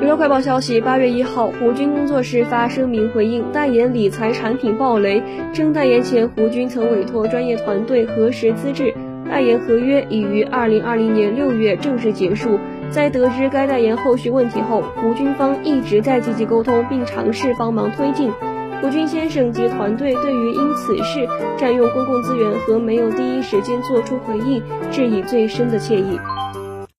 娱乐快报消息八月一号胡军工作室发声明回应代言理财产品暴雷称代言前胡军曾委托专业团队核实资质代言合约已于二零二零年六月正式结束。在得知该代言后续问题后胡军方一直在积极沟通并尝试帮忙推进。胡军先生及团队对于因此事占用公共资源和没有第一时间做出回应致以最深的歉意。